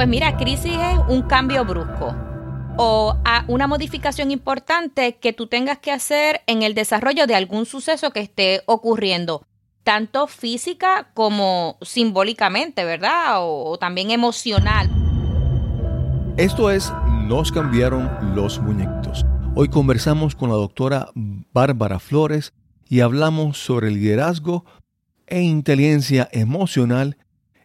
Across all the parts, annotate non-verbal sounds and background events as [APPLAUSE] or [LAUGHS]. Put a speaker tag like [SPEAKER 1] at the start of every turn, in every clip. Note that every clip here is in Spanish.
[SPEAKER 1] Pues mira, crisis es un cambio brusco o a una modificación importante que tú tengas que hacer en el desarrollo de algún suceso que esté ocurriendo, tanto física como simbólicamente, ¿verdad? O, también emocional.
[SPEAKER 2] Esto es Nos cambiaron los muñequitos. Hoy conversamos con la doctora Bárbara Flores y hablamos sobre liderazgo e inteligencia emocional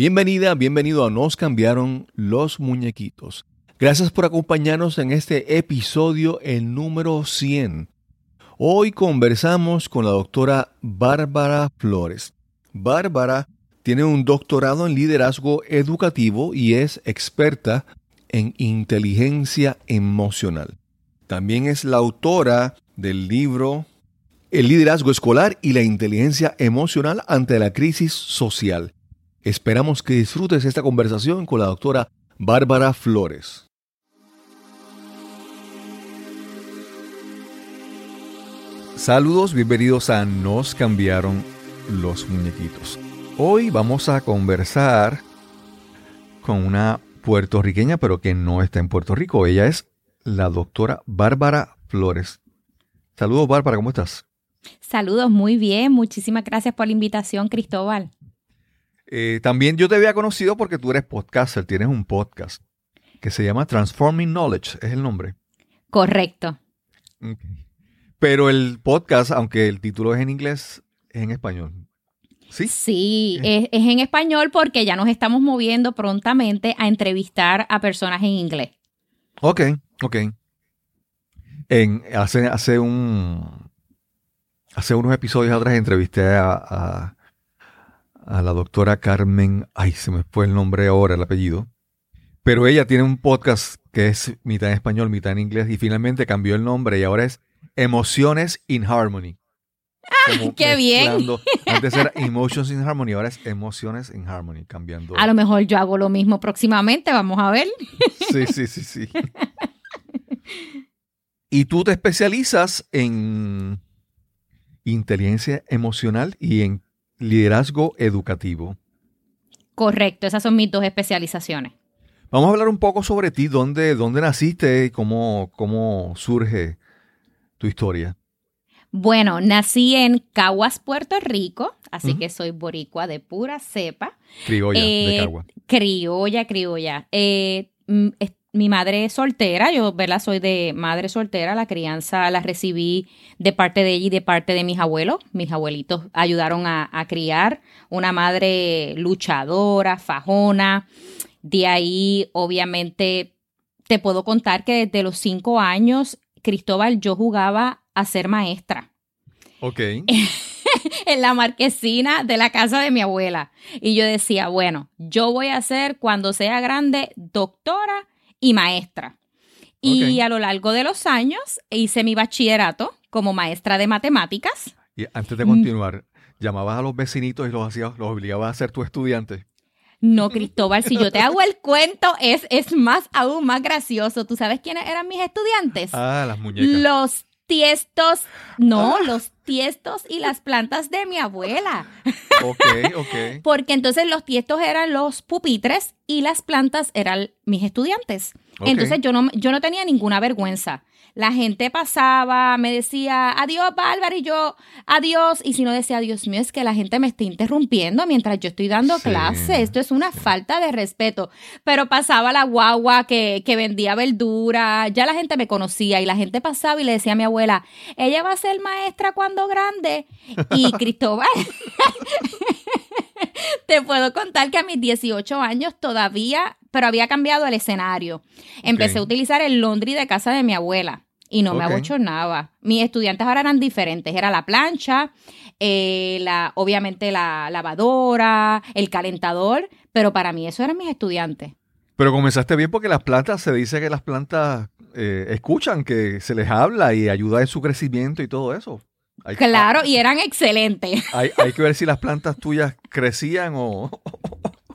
[SPEAKER 2] Bienvenida, bienvenido a Nos cambiaron los muñequitos. Gracias por acompañarnos en este episodio, el número 100. Hoy conversamos con la doctora Bárbara Flores. Bárbara tiene un doctorado en liderazgo educativo y es experta en inteligencia emocional. También es la autora del libro El liderazgo escolar y la inteligencia emocional ante la crisis social. Esperamos que disfrutes esta conversación con la doctora Bárbara Flores. Saludos, bienvenidos a Nos cambiaron los muñequitos. Hoy vamos a conversar con una puertorriqueña, pero que no está en Puerto Rico. Ella es la doctora Bárbara Flores. Saludos, Bárbara, ¿cómo estás?
[SPEAKER 1] Saludos, muy bien. Muchísimas gracias por la invitación, Cristóbal.
[SPEAKER 2] Eh, también yo te había conocido porque tú eres podcaster, tienes un podcast que se llama Transforming Knowledge, es el nombre.
[SPEAKER 1] Correcto.
[SPEAKER 2] Pero el podcast, aunque el título es en inglés, es en español.
[SPEAKER 1] Sí, sí es, es, en español porque ya nos estamos moviendo prontamente a entrevistar a personas en inglés.
[SPEAKER 2] Ok, ok. En, hace, hace un hace unos episodios atrás entrevisté a, a, a, la doctora Carmen, ay, se me fue el nombre ahora, el apellido, pero ella tiene un podcast que es mitad en español, mitad en inglés y finalmente cambió el nombre y ahora es Emociones in Harmony.
[SPEAKER 1] ¡Ah, qué bien!
[SPEAKER 2] Antes era Emotions in Harmony, ahora es Emociones in Harmony, cambiando.
[SPEAKER 1] A lo mejor yo hago lo mismo próximamente, vamos a ver.
[SPEAKER 2] Sí, sí, sí, sí. Y tú te especializas en inteligencia emocional y en liderazgo educativo.
[SPEAKER 1] Correcto, esas son mis dos especializaciones.
[SPEAKER 2] Vamos a hablar un poco sobre ti, dónde, dónde naciste y cómo, cómo surge tu historia.
[SPEAKER 1] Bueno, nací en Caguas, Puerto Rico, así que soy boricua de pura cepa.
[SPEAKER 2] Criolla de
[SPEAKER 1] Eh,
[SPEAKER 2] Caguas.
[SPEAKER 1] Criolla, criolla. Eh, mm, mi madre es soltera, yo ¿verdad? soy de madre soltera, la crianza la recibí de parte de ella y de parte de mis abuelos. Mis abuelitos ayudaron a, a criar una madre luchadora, fajona. De ahí, obviamente, te puedo contar que desde los cinco años, Cristóbal, yo jugaba a ser maestra
[SPEAKER 2] Ok. [LAUGHS]
[SPEAKER 1] en la marquesina de la casa de mi abuela. Y yo decía, bueno, yo voy a ser cuando sea grande doctora y maestra. Y
[SPEAKER 2] Ok.
[SPEAKER 1] a lo largo de los años hice mi bachillerato como maestra de matemáticas.
[SPEAKER 2] Y antes de
[SPEAKER 1] Mm.
[SPEAKER 2] continuar, llamabas a los vecinitos y los hacías, los obligabas a ser tu estudiante.
[SPEAKER 1] No, Cristóbal, si yo te hago el cuento, es, es más, aún más gracioso. ¿Tú sabes quiénes eran mis estudiantes?
[SPEAKER 2] Ah, las muñecas.
[SPEAKER 1] Los tiestos, no, los tiestos y las plantas de mi abuela. [LAUGHS]
[SPEAKER 2] Ok, ok.
[SPEAKER 1] Porque entonces los tiestos eran los pupitres y las plantas eran mis estudiantes. Entonces yo no, yo no tenía ninguna vergüenza. La gente pasaba, me decía, adiós, Bárbara, y yo, adiós. Y si no decía, Dios mío, es que la gente me está interrumpiendo mientras yo estoy dando
[SPEAKER 2] Sí.
[SPEAKER 1] clase. Esto es una falta de respeto. Pero pasaba la guagua que, que vendía verdura, ya la gente me conocía y la gente pasaba y le decía a mi abuela, ella va a ser maestra cuando grande. Y [LAUGHS] Cristóbal, [LAUGHS] te puedo contar que a mis 18 años todavía, pero había cambiado el escenario. Empecé a utilizar el laundry de casa de mi abuela y no me abochornaba. Mis estudiantes ahora eran diferentes. Era la plancha, eh, la, obviamente la lavadora, el calentador, pero para mí eso eran mis estudiantes.
[SPEAKER 2] Pero comenzaste bien porque las plantas, se dice que las plantas eh, escuchan que se les habla y ayuda en su crecimiento y todo eso. Hay,
[SPEAKER 1] claro, y eran excelentes.
[SPEAKER 2] Hay, hay, que ver si las [LAUGHS] plantas tuyas crecían o,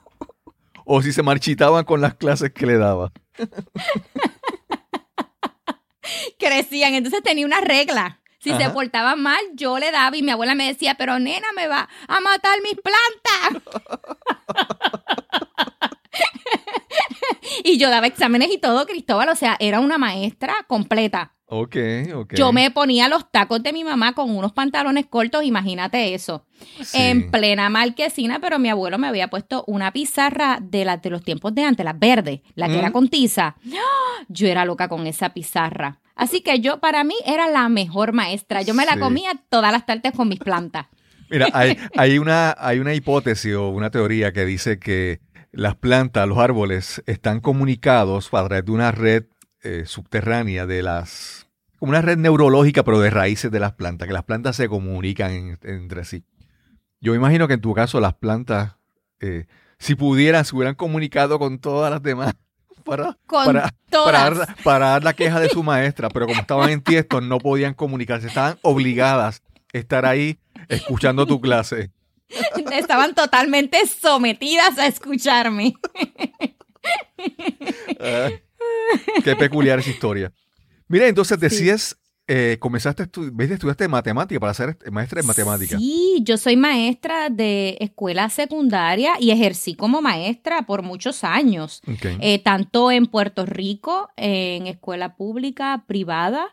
[SPEAKER 2] [LAUGHS] o si se marchitaban con las clases que le daba.
[SPEAKER 1] Crecían, entonces tenía una regla. Si se portaban mal, yo le daba y mi abuela me decía, pero nena, me va a matar mis plantas. [LAUGHS] [LAUGHS] y yo daba exámenes y todo, Cristóbal, o sea, era una maestra completa.
[SPEAKER 2] Ok, ok.
[SPEAKER 1] Yo me ponía los tacos de mi mamá con unos pantalones cortos, imagínate eso. En plena marquesina, pero mi abuelo me había puesto una pizarra de, las de los tiempos de antes, las verdes, la que era con tiza. [GASPS] Yo era loca con esa pizarra. Así que yo, para mí, era la mejor maestra. Yo me la comía todas las tardes con mis plantas.
[SPEAKER 2] Mira, hay, [LAUGHS] hay, una, hay una hipótesis o una teoría que dice que las plantas, los árboles, están comunicados a través de una red eh, subterránea de las... como una red neurológica, pero de raíces de las plantas, que las plantas se comunican entre sí. Yo imagino que en tu caso las plantas, eh, si pudieran, se hubieran comunicado con todas las demás [LAUGHS] para, para, para, dar, la queja de su [LAUGHS] maestra, pero como estaban en tiesto no podían comunicarse, estaban obligadas a estar ahí escuchando tu clase. [LAUGHS]
[SPEAKER 1] Estaban totalmente sometidas a escucharme.
[SPEAKER 2] Ah, qué peculiar esa historia. Mira, entonces decías eh, comenzaste a estudiar, estudiaste matemática para ser maestra de matemáticas.
[SPEAKER 1] Sí, yo soy maestra de escuela secundaria y ejercí como maestra por muchos años, eh, tanto en Puerto Rico, en escuela pública, privada,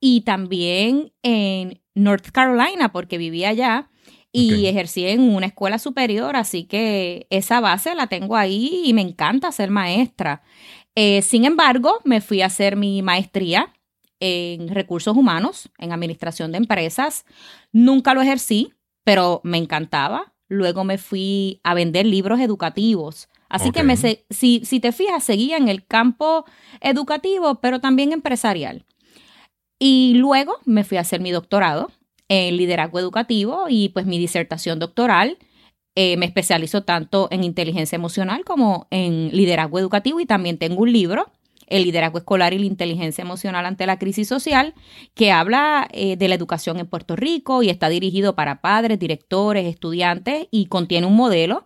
[SPEAKER 1] y también en North Carolina, porque vivía allá. Y ejercí en una escuela superior, así que esa base la tengo ahí y me encanta ser maestra. Eh, sin embargo, me fui a hacer mi maestría en recursos humanos, en administración de empresas. Nunca lo ejercí, pero me encantaba. Luego me fui a vender libros educativos. Así que me si, si te fijas, seguía en el campo educativo, pero también empresarial. Y luego me fui a hacer mi doctorado en liderazgo educativo y pues mi disertación doctoral eh, me especializo tanto en inteligencia emocional como en liderazgo educativo y también tengo un libro el liderazgo escolar y la inteligencia emocional ante la crisis social, que habla eh, de la educación en Puerto Rico y está dirigido para padres, directores, estudiantes y contiene un modelo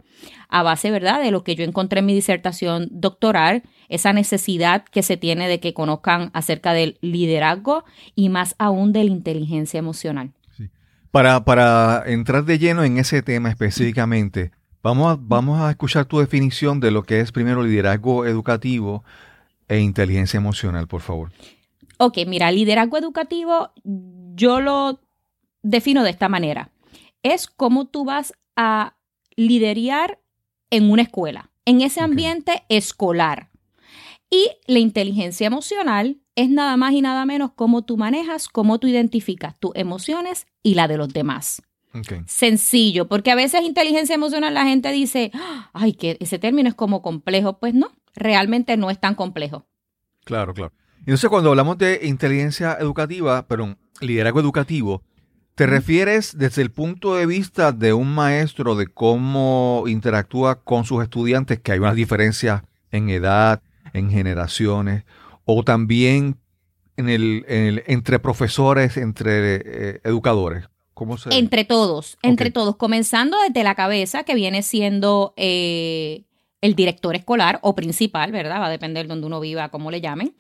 [SPEAKER 1] a base, ¿verdad?, de lo que yo encontré en mi disertación doctoral, esa necesidad que se tiene de que conozcan acerca del liderazgo y más aún de la inteligencia emocional.
[SPEAKER 2] Para, para entrar de lleno en ese tema específicamente, vamos a, vamos a escuchar tu definición de lo que es primero liderazgo educativo, e inteligencia emocional, por favor.
[SPEAKER 1] Ok, mira, liderazgo educativo yo lo defino de esta manera. Es cómo tú vas a liderar en una escuela, en ese ambiente escolar. Y la inteligencia emocional es nada más y nada menos cómo tú manejas, cómo tú identificas tus emociones y la de los demás. Sencillo, porque a veces inteligencia emocional la gente dice, ay, que ese término es como complejo. Pues no, realmente no es tan complejo.
[SPEAKER 2] Claro, claro. Entonces, cuando hablamos de inteligencia educativa, perdón, liderazgo educativo, ¿te refieres desde el punto de vista de un maestro de cómo interactúa con sus estudiantes, que hay unas diferencias en edad, en generaciones, o también en el, entre profesores, entre eh, educadores? ¿Cómo se...
[SPEAKER 1] Entre todos, entre todos, comenzando desde la cabeza, que viene siendo eh, el director escolar o principal, ¿verdad? Va a depender de donde uno viva, cómo le llamen.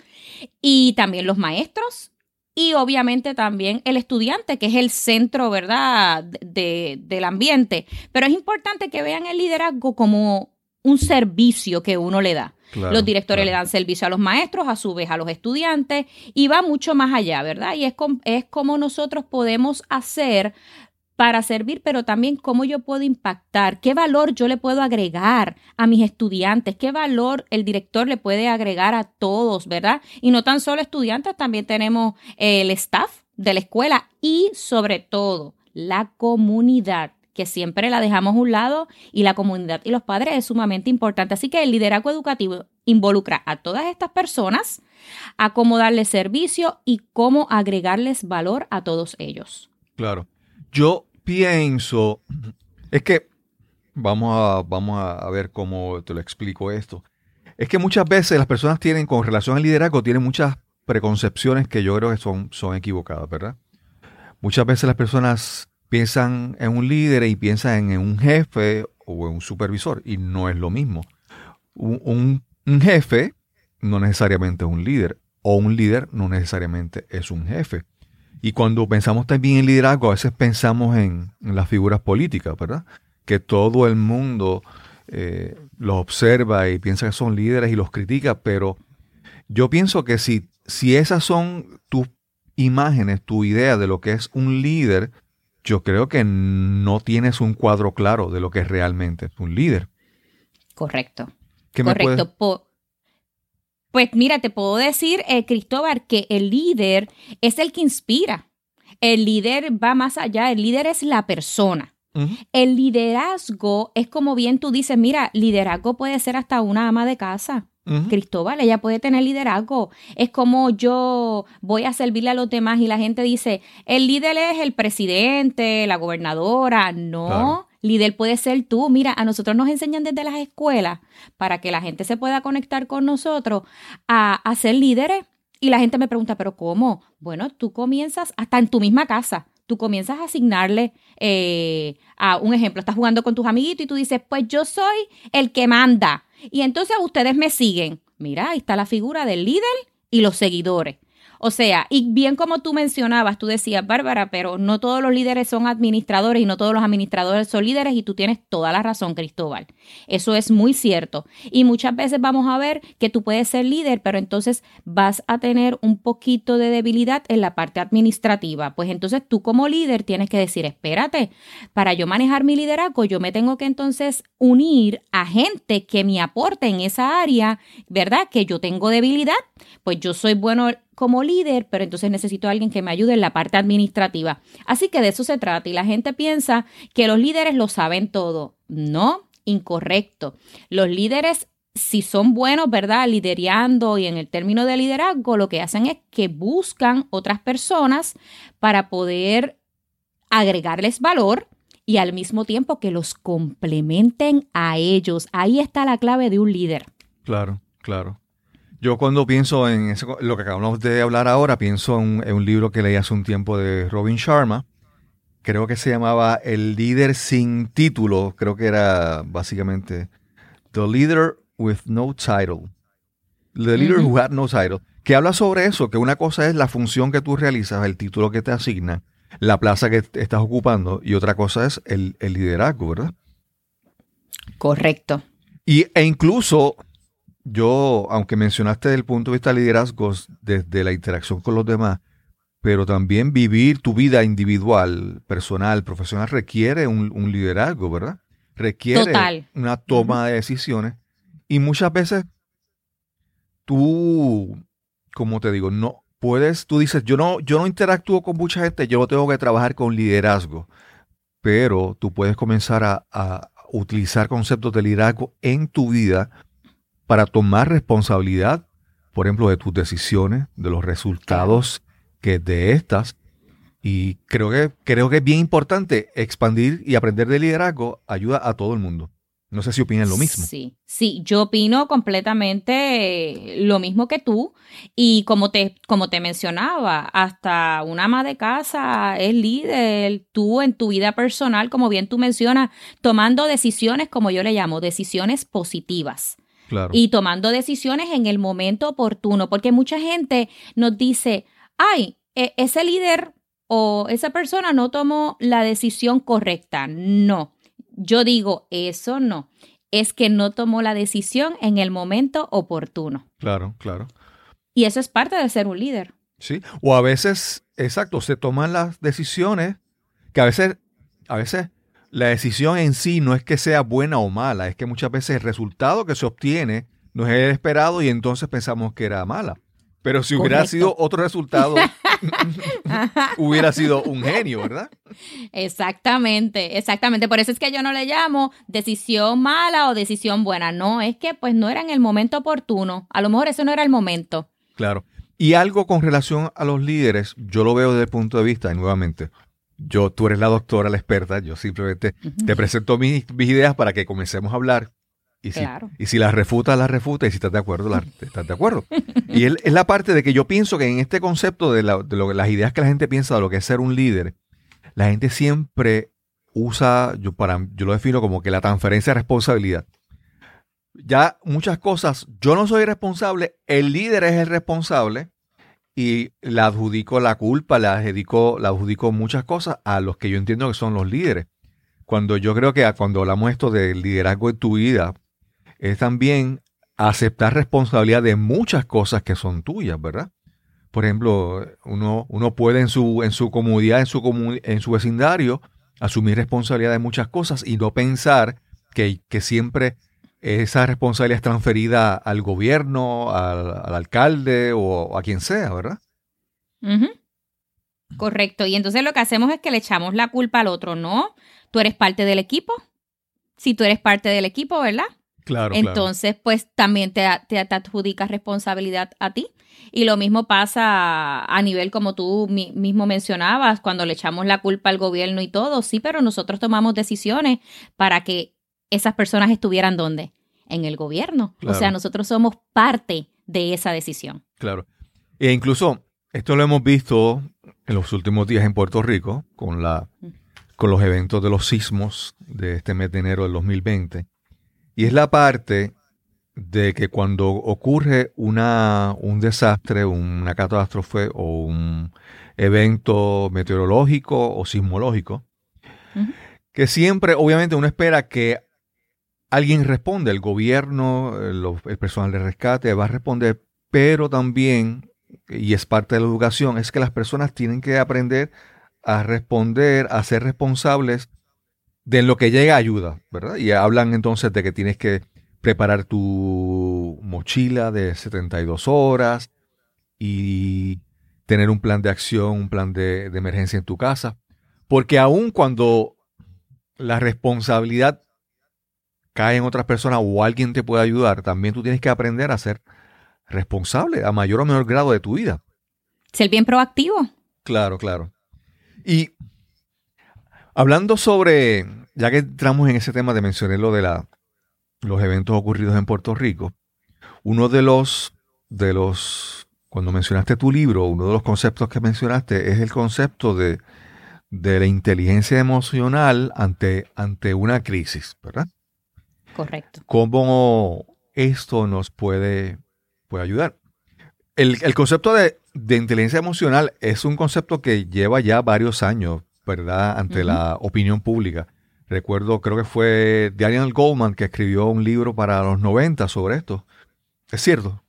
[SPEAKER 1] Y también los maestros y obviamente también el estudiante, que es el centro, ¿verdad?, de, del ambiente. Pero es importante que vean el liderazgo como un servicio que uno le da. Los directores le dan servicio a los maestros, a su vez a los estudiantes, y va mucho más allá, ¿verdad? Y es, es como nosotros podemos hacer para servir, pero también cómo yo puedo impactar, qué valor yo le puedo agregar a mis estudiantes, qué valor el director le puede agregar a todos, ¿verdad? Y no tan solo estudiantes, también tenemos el staff de la escuela y sobre todo la comunidad que siempre la dejamos a un lado y la comunidad y los padres es sumamente importante. Así que el liderazgo educativo involucra a todas estas personas a cómo darles servicio y cómo agregarles valor a todos ellos.
[SPEAKER 2] Claro. Yo pienso, es que vamos a, vamos a ver cómo te lo explico esto. Es que muchas veces las personas tienen, con relación al liderazgo, tienen muchas preconcepciones que yo creo que son, son equivocadas, ¿verdad? Muchas veces las personas piensan en un líder y piensan en un jefe o en un supervisor y no es lo mismo. Un, un, jefe no necesariamente es un líder o un líder no necesariamente es un jefe. Y cuando pensamos también en liderazgo, a veces pensamos en, las figuras políticas, ¿verdad? Que todo el mundo eh, los observa y piensa que son líderes y los critica, pero yo pienso que si, si esas son tus imágenes, tu idea de lo que es un líder, yo creo que no tienes un cuadro claro de lo que realmente es un líder.
[SPEAKER 1] Correcto. Correcto. Pues mira, te puedo decir, eh, Cristóbal, que el líder es el que inspira. El líder va más allá, el líder es la persona. El liderazgo es como bien tú dices, mira, liderazgo puede ser hasta una ama de casa. Cristóbal, ella puede tener liderazgo. Es como yo voy a servirle a los demás y la gente dice, el líder es el presidente, la gobernadora. No, líder puede ser tú. Mira, a nosotros nos enseñan desde las escuelas para que la gente se pueda conectar con nosotros a, a ser líderes. Y la gente me pregunta, ¿pero cómo? Bueno, tú comienzas hasta en tu misma casa tú comienzas a asignarle eh, a un ejemplo, estás jugando con tus amiguitos y tú dices, pues yo soy el que manda. Y entonces ustedes me siguen. Mira, ahí está la figura del líder y los seguidores. O sea, y bien como tú mencionabas, tú decías, Bárbara, pero no todos los líderes son administradores y no todos los administradores son líderes y tú tienes toda la razón, Cristóbal. Eso es muy cierto. Y muchas veces vamos a ver que tú puedes ser líder, pero entonces vas a tener un poquito de debilidad en la parte administrativa. Pues entonces tú como líder tienes que decir, espérate, para yo manejar mi liderazgo, yo me tengo que entonces unir a gente que me aporte en esa área, ¿verdad? Que yo tengo debilidad, pues yo soy bueno como líder, pero entonces necesito a alguien que me ayude en la parte administrativa. Así que de eso se trata y la gente piensa que los líderes lo saben todo. No, incorrecto. Los líderes si son buenos, ¿verdad? Liderando y en el término de liderazgo, lo que hacen es que buscan otras personas para poder agregarles valor y al mismo tiempo que los complementen a ellos. Ahí está la clave de un líder.
[SPEAKER 2] Claro, claro. Yo cuando pienso en eso, lo que acabamos de hablar ahora, pienso en, un libro que leí hace un tiempo de Robin Sharma. Creo que se llamaba El líder sin título. Creo que era básicamente The Leader with No Title. The Leader Who Had No Title. Que habla sobre eso, que una cosa es la función que tú realizas, el título que te asignan, la plaza que estás ocupando, y otra cosa es el, el liderazgo, ¿verdad?
[SPEAKER 1] Correcto.
[SPEAKER 2] Y, e incluso yo, aunque mencionaste desde el punto de vista de liderazgos, desde la interacción con los demás, pero también vivir tu vida individual, personal, profesional, requiere un, liderazgo, ¿verdad? Requiere una toma de decisiones. Y muchas veces tú, como te digo, no puedes, tú dices, yo no, yo no interactúo con mucha gente, yo tengo que trabajar con liderazgo. Pero tú puedes comenzar a, a utilizar conceptos de liderazgo en tu vida para tomar responsabilidad, por ejemplo, de tus decisiones, de los resultados que de estas. Y creo que, creo que es bien importante expandir y aprender de liderazgo ayuda a todo el mundo. No sé si opinan lo mismo.
[SPEAKER 1] Sí, sí, yo opino completamente lo mismo que tú. Y como te, como te mencionaba, hasta una ama de casa es líder, tú en tu vida personal, como bien tú mencionas, tomando decisiones, como yo le llamo, decisiones positivas. Y tomando decisiones en el momento oportuno, porque mucha gente nos dice, ay, e, ese líder o esa persona no tomó la decisión correcta. No, yo digo, eso no, es que no tomó la decisión en el momento oportuno.
[SPEAKER 2] Claro, claro.
[SPEAKER 1] Y eso es parte de ser un líder.
[SPEAKER 2] Sí, o a veces, exacto, se toman las decisiones que a veces, a veces la decisión en sí no es que sea buena o mala, es que muchas veces el resultado que se obtiene no es el esperado y entonces pensamos que era mala. Pero si hubiera sido otro resultado, [LAUGHS] [LAUGHS] hubiera sido un genio, ¿verdad?
[SPEAKER 1] Exactamente, exactamente. Por eso es que yo no le llamo decisión mala o decisión buena. No, es que pues no era en el momento oportuno. A lo mejor ese no era el momento.
[SPEAKER 2] Claro. Y algo con relación a los líderes, yo lo veo desde el punto de vista, y nuevamente, yo, tú eres la doctora, la experta, yo simplemente te presento mis, ideas para que comencemos a hablar. Y si,
[SPEAKER 1] Claro.
[SPEAKER 2] y si la refuta, la refuta, y si estás de acuerdo, la, [LAUGHS] estás de acuerdo. Y él- es la parte de que yo pienso que en este concepto de, la- de lo- las ideas que la gente piensa de lo que es ser un líder, la gente siempre usa, yo, para, yo lo defino como que la transferencia de responsabilidad. Ya muchas cosas, yo no soy responsable, el líder es el responsable y le adjudico la culpa, le adjudico, le adjudico muchas cosas a los que yo entiendo que son los líderes. Cuando yo creo que cuando hablamos esto del liderazgo en tu vida, es también aceptar responsabilidad de muchas cosas que son tuyas, ¿verdad? Por ejemplo, uno, uno puede en su, en su comunidad, en su, en su vecindario, asumir responsabilidad de muchas cosas y no pensar que, que siempre esa responsabilidad es transferida al gobierno, al, al alcalde o a quien sea, ¿verdad?
[SPEAKER 1] Correcto. Y entonces lo que hacemos es que le echamos la culpa al otro. No, tú eres parte del equipo. Si tú eres parte del equipo, ¿verdad?
[SPEAKER 2] Claro,
[SPEAKER 1] Entonces, pues también te, te, te adjudicas responsabilidad a ti. Y lo mismo pasa a nivel como tú mi- mismo mencionabas, cuando le echamos la culpa al gobierno y todo, sí, pero nosotros tomamos decisiones para que esas personas estuvieran donde? En el gobierno.
[SPEAKER 2] Claro.
[SPEAKER 1] O sea, nosotros somos parte de esa decisión.
[SPEAKER 2] Claro. E incluso esto lo hemos visto en los últimos días en Puerto Rico con la con los eventos de los sismos de este mes de enero del 2020. Y es la parte de que cuando ocurre una, un desastre, una catástrofe o un evento meteorológico o sismológico, que siempre, obviamente, uno espera que alguien responda, el gobierno, el, el personal de rescate va a responder, pero también, y es parte de la educación, es que las personas tienen que aprender a responder, a ser responsables de lo que llega ayuda, ¿verdad? Y hablan entonces de que tienes que preparar tu mochila de 72 horas y tener un plan de acción, un plan de, de emergencia en tu casa. Porque aun cuando la responsabilidad cae en otras personas o alguien te puede ayudar, también tú tienes que aprender a ser responsable a mayor o menor grado de tu vida.
[SPEAKER 1] Ser bien proactivo.
[SPEAKER 2] Claro, claro. Y hablando sobre, ya que entramos en ese tema de mencionar lo de la, los eventos ocurridos en Puerto Rico, uno de los, de los, cuando mencionaste tu libro, uno de los conceptos que mencionaste es el concepto de, de la inteligencia emocional ante, ante una crisis, ¿verdad?
[SPEAKER 1] Correcto.
[SPEAKER 2] ¿Cómo esto nos puede, puede ayudar? El, el concepto de, de inteligencia emocional es un concepto que lleva ya varios años, ¿verdad? Ante la opinión pública. Recuerdo, creo que fue Daniel Goldman que escribió un libro para los 90 sobre esto. Es cierto.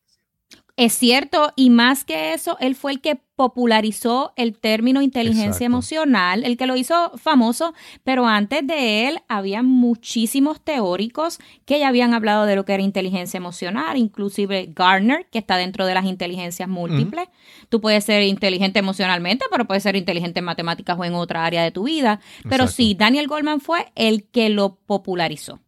[SPEAKER 1] Es cierto, y más que eso, él fue el que popularizó el término inteligencia
[SPEAKER 2] Exacto.
[SPEAKER 1] emocional, el que lo hizo famoso, pero antes de él había muchísimos teóricos que ya habían hablado de lo que era inteligencia emocional, inclusive Garner, que está dentro de las inteligencias múltiples. Tú puedes ser inteligente emocionalmente, pero puedes ser inteligente en matemáticas o en otra área de tu vida. Pero
[SPEAKER 2] Exacto.
[SPEAKER 1] sí, Daniel Goldman fue el que lo popularizó.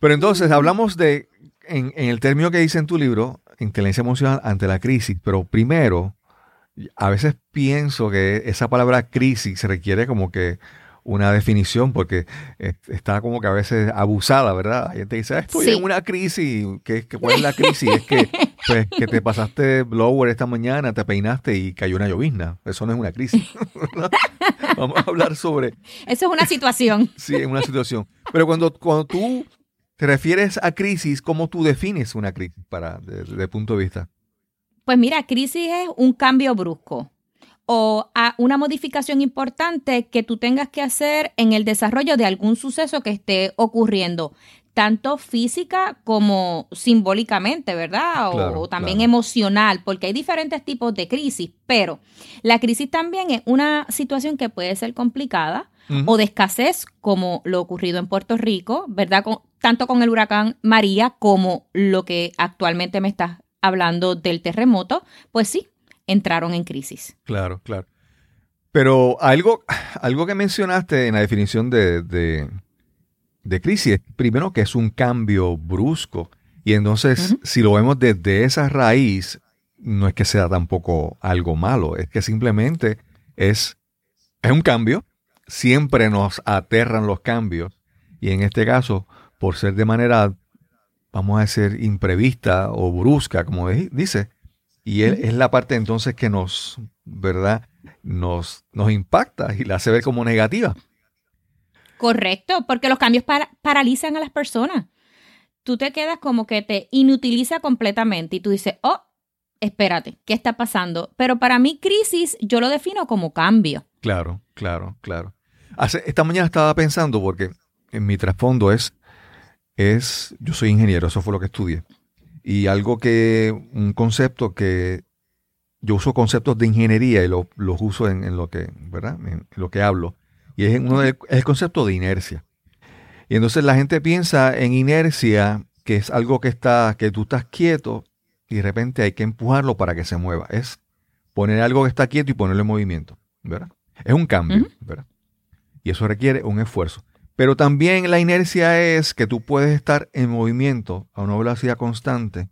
[SPEAKER 2] Pero entonces hablamos de, en, en el término que dice en tu libro, inteligencia emocional ante la crisis. Pero primero, a veces pienso que esa palabra crisis requiere como que una definición porque está como que a veces abusada, ¿verdad? Hay gente que dice, "Ah, estoy
[SPEAKER 1] Sí.
[SPEAKER 2] en una crisis. ¿Qué, ¿Cuál es la [LAUGHS] crisis? es que, pues, que te pasaste blower esta mañana, te peinaste y cayó una llovizna. Eso no es una crisis. [LAUGHS] Vamos a hablar sobre
[SPEAKER 1] Eso es una situación.
[SPEAKER 2] Sí, en una situación. Pero cuando, cuando tú te refieres a crisis, ¿cómo tú defines una crisis para, desde el punto de vista?
[SPEAKER 1] Pues mira, crisis es un cambio brusco o a una modificación importante que tú tengas que hacer en el desarrollo de algún suceso que esté ocurriendo, tanto física como simbólicamente, ¿verdad? O,
[SPEAKER 2] Claro,
[SPEAKER 1] o también
[SPEAKER 2] claro.
[SPEAKER 1] emocional, porque hay diferentes tipos de crisis, pero la crisis también es una situación que puede ser complicada O de escasez, como lo ocurrido en Puerto Rico, ¿verdad? Con- tanto con el huracán María como lo que actualmente me estás hablando del terremoto, pues sí, entraron en crisis.
[SPEAKER 2] Claro, claro. Pero algo, algo que mencionaste en la definición de, de, de crisis, primero que es un cambio brusco. Y entonces, si lo vemos desde esa raíz, no es que sea tampoco algo malo, es que simplemente es, es un cambio. Siempre nos aterran los cambios. Y en este caso, por ser de manera vamos a decir, imprevista o brusca, como dice. Y es la parte entonces que nos, ¿verdad? Nos, nos impacta y la hace ver como negativa.
[SPEAKER 1] Correcto, porque los cambios paralizan a las personas. Tú te quedas como que te inutiliza completamente y tú dices, oh, espérate, ¿qué está pasando? Pero para mí crisis yo lo defino como cambio.
[SPEAKER 2] Claro, claro, claro. Esta mañana estaba pensando porque en mi trasfondo es, es, yo soy ingeniero, eso fue lo que estudié. Y algo que, un concepto que, yo uso conceptos de ingeniería y los uso en, lo que, ¿verdad? En lo que hablo. Y es, uno es el concepto de inercia. Y entonces la gente piensa en inercia, que es algo que está, que tú estás quieto y de repente hay que empujarlo para que se mueva. Es poner algo que está quieto y ponerlo en movimiento, ¿verdad? Es un cambio, ¿verdad? Y eso requiere un esfuerzo. Pero también la inercia es que tú puedes estar en movimiento a una velocidad constante,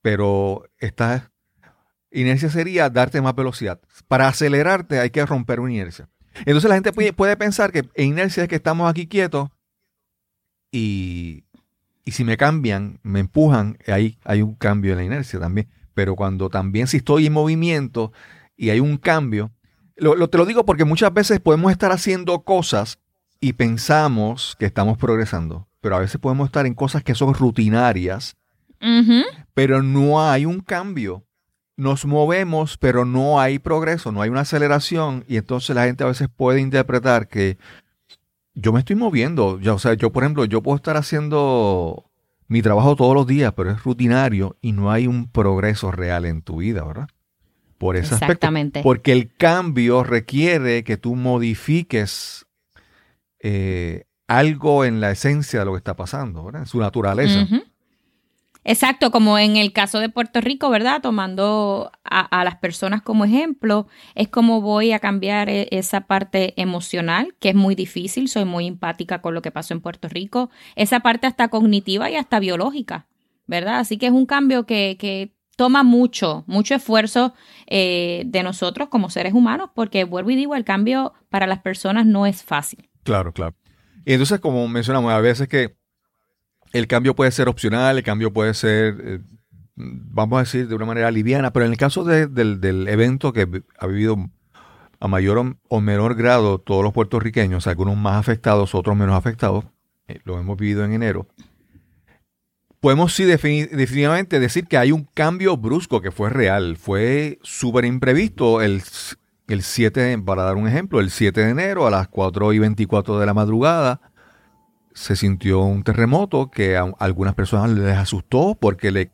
[SPEAKER 2] pero esta inercia sería darte más velocidad. Para acelerarte hay que romper una inercia. Entonces la gente puede, pensar que inercia es que estamos aquí quietos y, y si me cambian, me empujan, ahí hay un cambio en la inercia también. Pero cuando también si estoy en movimiento y hay un cambio, lo, te lo digo porque muchas veces podemos estar haciendo cosas y pensamos que estamos progresando, pero a veces podemos estar en cosas que son rutinarias, pero no hay un cambio nos movemos, pero no hay progreso, no hay una aceleración, y entonces la gente a veces puede interpretar que yo me estoy moviendo. Ya, o sea, yo, por ejemplo, yo puedo estar haciendo mi trabajo todos los días, pero es rutinario y no hay un progreso real en tu vida, ¿verdad? Por ese Exactamente. porque el cambio requiere que tú modifiques eh, algo en la esencia de lo que está pasando, ¿verdad? En su naturaleza.
[SPEAKER 1] Exacto, como en el caso de Puerto Rico, ¿verdad? Tomando a, las personas como ejemplo, es como voy a cambiar e, esa parte emocional, que es muy difícil, soy muy empática con lo que pasó en Puerto Rico, esa parte hasta cognitiva y hasta biológica, ¿verdad? Así que es un cambio que, toma mucho, mucho esfuerzo eh, de nosotros como seres humanos, porque vuelvo y digo, el cambio para las personas no es fácil.
[SPEAKER 2] Claro, claro. Y entonces, como mencionamos, a veces que el cambio puede ser opcional, el cambio puede ser, eh, vamos a decir, de una manera liviana, pero en el caso del, evento que ha vivido a mayor o menor grado todos los puertorriqueños, algunos más afectados, otros menos afectados, eh, lo hemos vivido en enero, podemos sí definitivamente decir que hay un cambio brusco que fue real, fue súper imprevisto el, el 7, para dar un ejemplo, el 7 de enero a las 4 y 24 de la madrugada, se sintió un terremoto que a algunas personas les asustó porque le,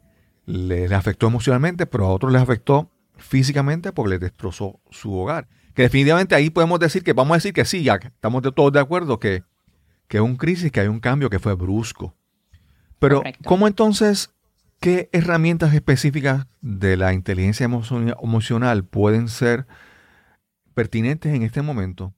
[SPEAKER 2] les afectó emocionalmente, pero a otros les afectó físicamente porque les destrozó su hogar. Que definitivamente ahí podemos decir que vamos a decir que sí, ya estamos de todos de acuerdo que, que es un crisis, que hay un cambio que fue brusco. Pero, ¿cómo entonces, qué herramientas específicas de la inteligencia emocional pueden ser pertinentes en este momento?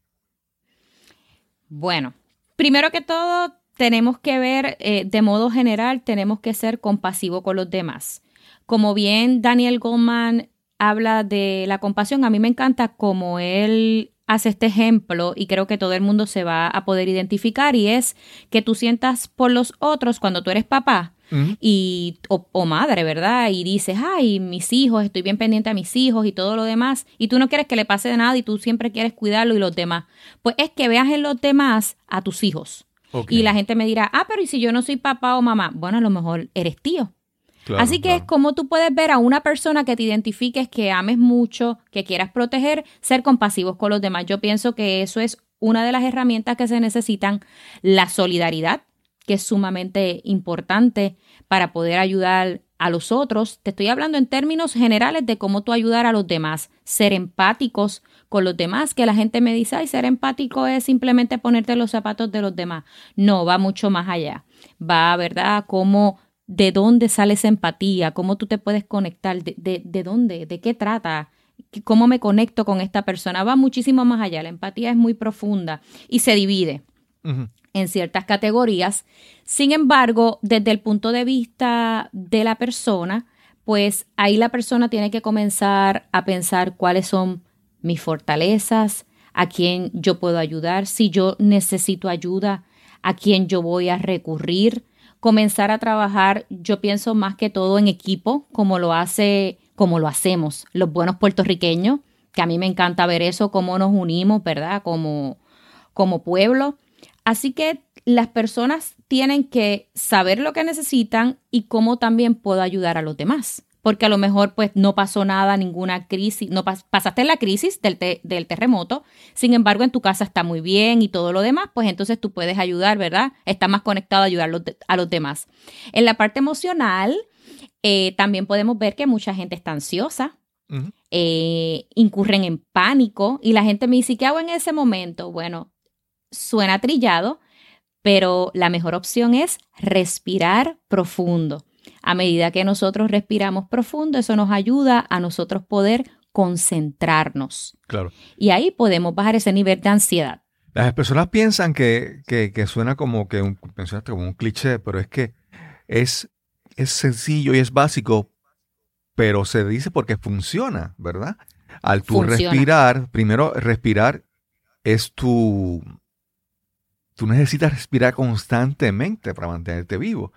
[SPEAKER 1] Bueno, primero que todo, tenemos que ver eh, de modo general, tenemos que ser compasivos con los demás. Como bien Daniel Goldman habla de la compasión, a mí me encanta como él hace este ejemplo y creo que todo el mundo se va a poder identificar y es que tú sientas por los otros cuando tú eres papá y o, o, madre, ¿verdad? Y dices, ay, mis hijos, estoy bien pendiente a mis hijos y todo lo demás y tú no quieres que le pase de nada y tú siempre quieres cuidarlo y los demás. Pues es que veas en los demás a tus hijos. Y la gente me dirá, ah, pero ¿y si yo no soy papá o mamá? Bueno, a lo mejor eres tío. Así que es como tú puedes ver a una persona que te identifiques, que ames mucho, que quieras proteger, ser compasivos con los demás. Yo pienso que eso es una de las herramientas que se necesitan. La solidaridad, que es sumamente importante para poder ayudar a los otros. Te estoy hablando en términos generales de cómo tú ayudar a los demás, ser empáticos con los demás, que la gente me dice, ay, ser empático es simplemente ponerte los zapatos de los demás. No, va mucho más allá. Va, ¿verdad? Cómo, de dónde sale esa empatía, cómo tú te puedes conectar, de, de, de dónde, de qué trata, cómo me conecto con esta persona. Va muchísimo más allá. La empatía es muy profunda y se divide. en ciertas categorías. Sin embargo, desde el punto de vista de la persona, pues ahí la persona tiene que comenzar a pensar cuáles son mis fortalezas, a quién yo puedo ayudar, si yo necesito ayuda, a quién yo voy a recurrir, comenzar a trabajar, yo pienso más que todo en equipo, como lo hace, como lo hacemos los buenos puertorriqueños, que a mí me encanta ver eso, cómo nos unimos, ¿verdad? Como, como pueblo. Así que las personas tienen que saber lo que necesitan y cómo también puedo ayudar a los demás. Porque a lo mejor pues no pasó nada, ninguna crisis, no pasaste la crisis del, del terremoto, sin embargo en tu casa está muy bien y todo lo demás, pues entonces tú puedes ayudar, ¿verdad? Está más conectado a ayudar a los demás. En la parte emocional, eh, también podemos ver que mucha gente está ansiosa, eh, incurren en pánico y la gente me dice, ¿qué hago en ese momento? Bueno, suena trillado, pero la mejor opción es respirar profundo. A medida que nosotros respiramos profundo, eso nos ayuda a nosotros poder concentrarnos.
[SPEAKER 2] Claro.
[SPEAKER 1] Y ahí podemos bajar ese nivel de ansiedad.
[SPEAKER 2] Las personas piensan que, suena como que un, como un cliché, pero es que es, es sencillo y es básico, pero se dice porque funciona, ¿verdad? Al tú respirar, primero respirar es tu, tú necesitas respirar constantemente para mantenerte vivo.